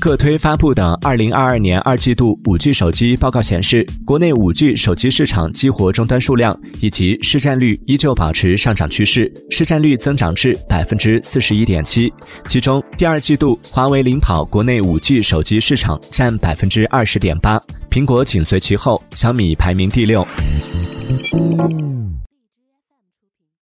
各推发布的二零二二年二季度五 g 手机报告显示国内五 g 手机市场激活终端数量以及市占率依旧保持上涨趋势市占率增长至百分之四十一点七其中第二季度华为领跑国内五 g 手机市场占百分之二十点八苹果紧随其后小米排名第六。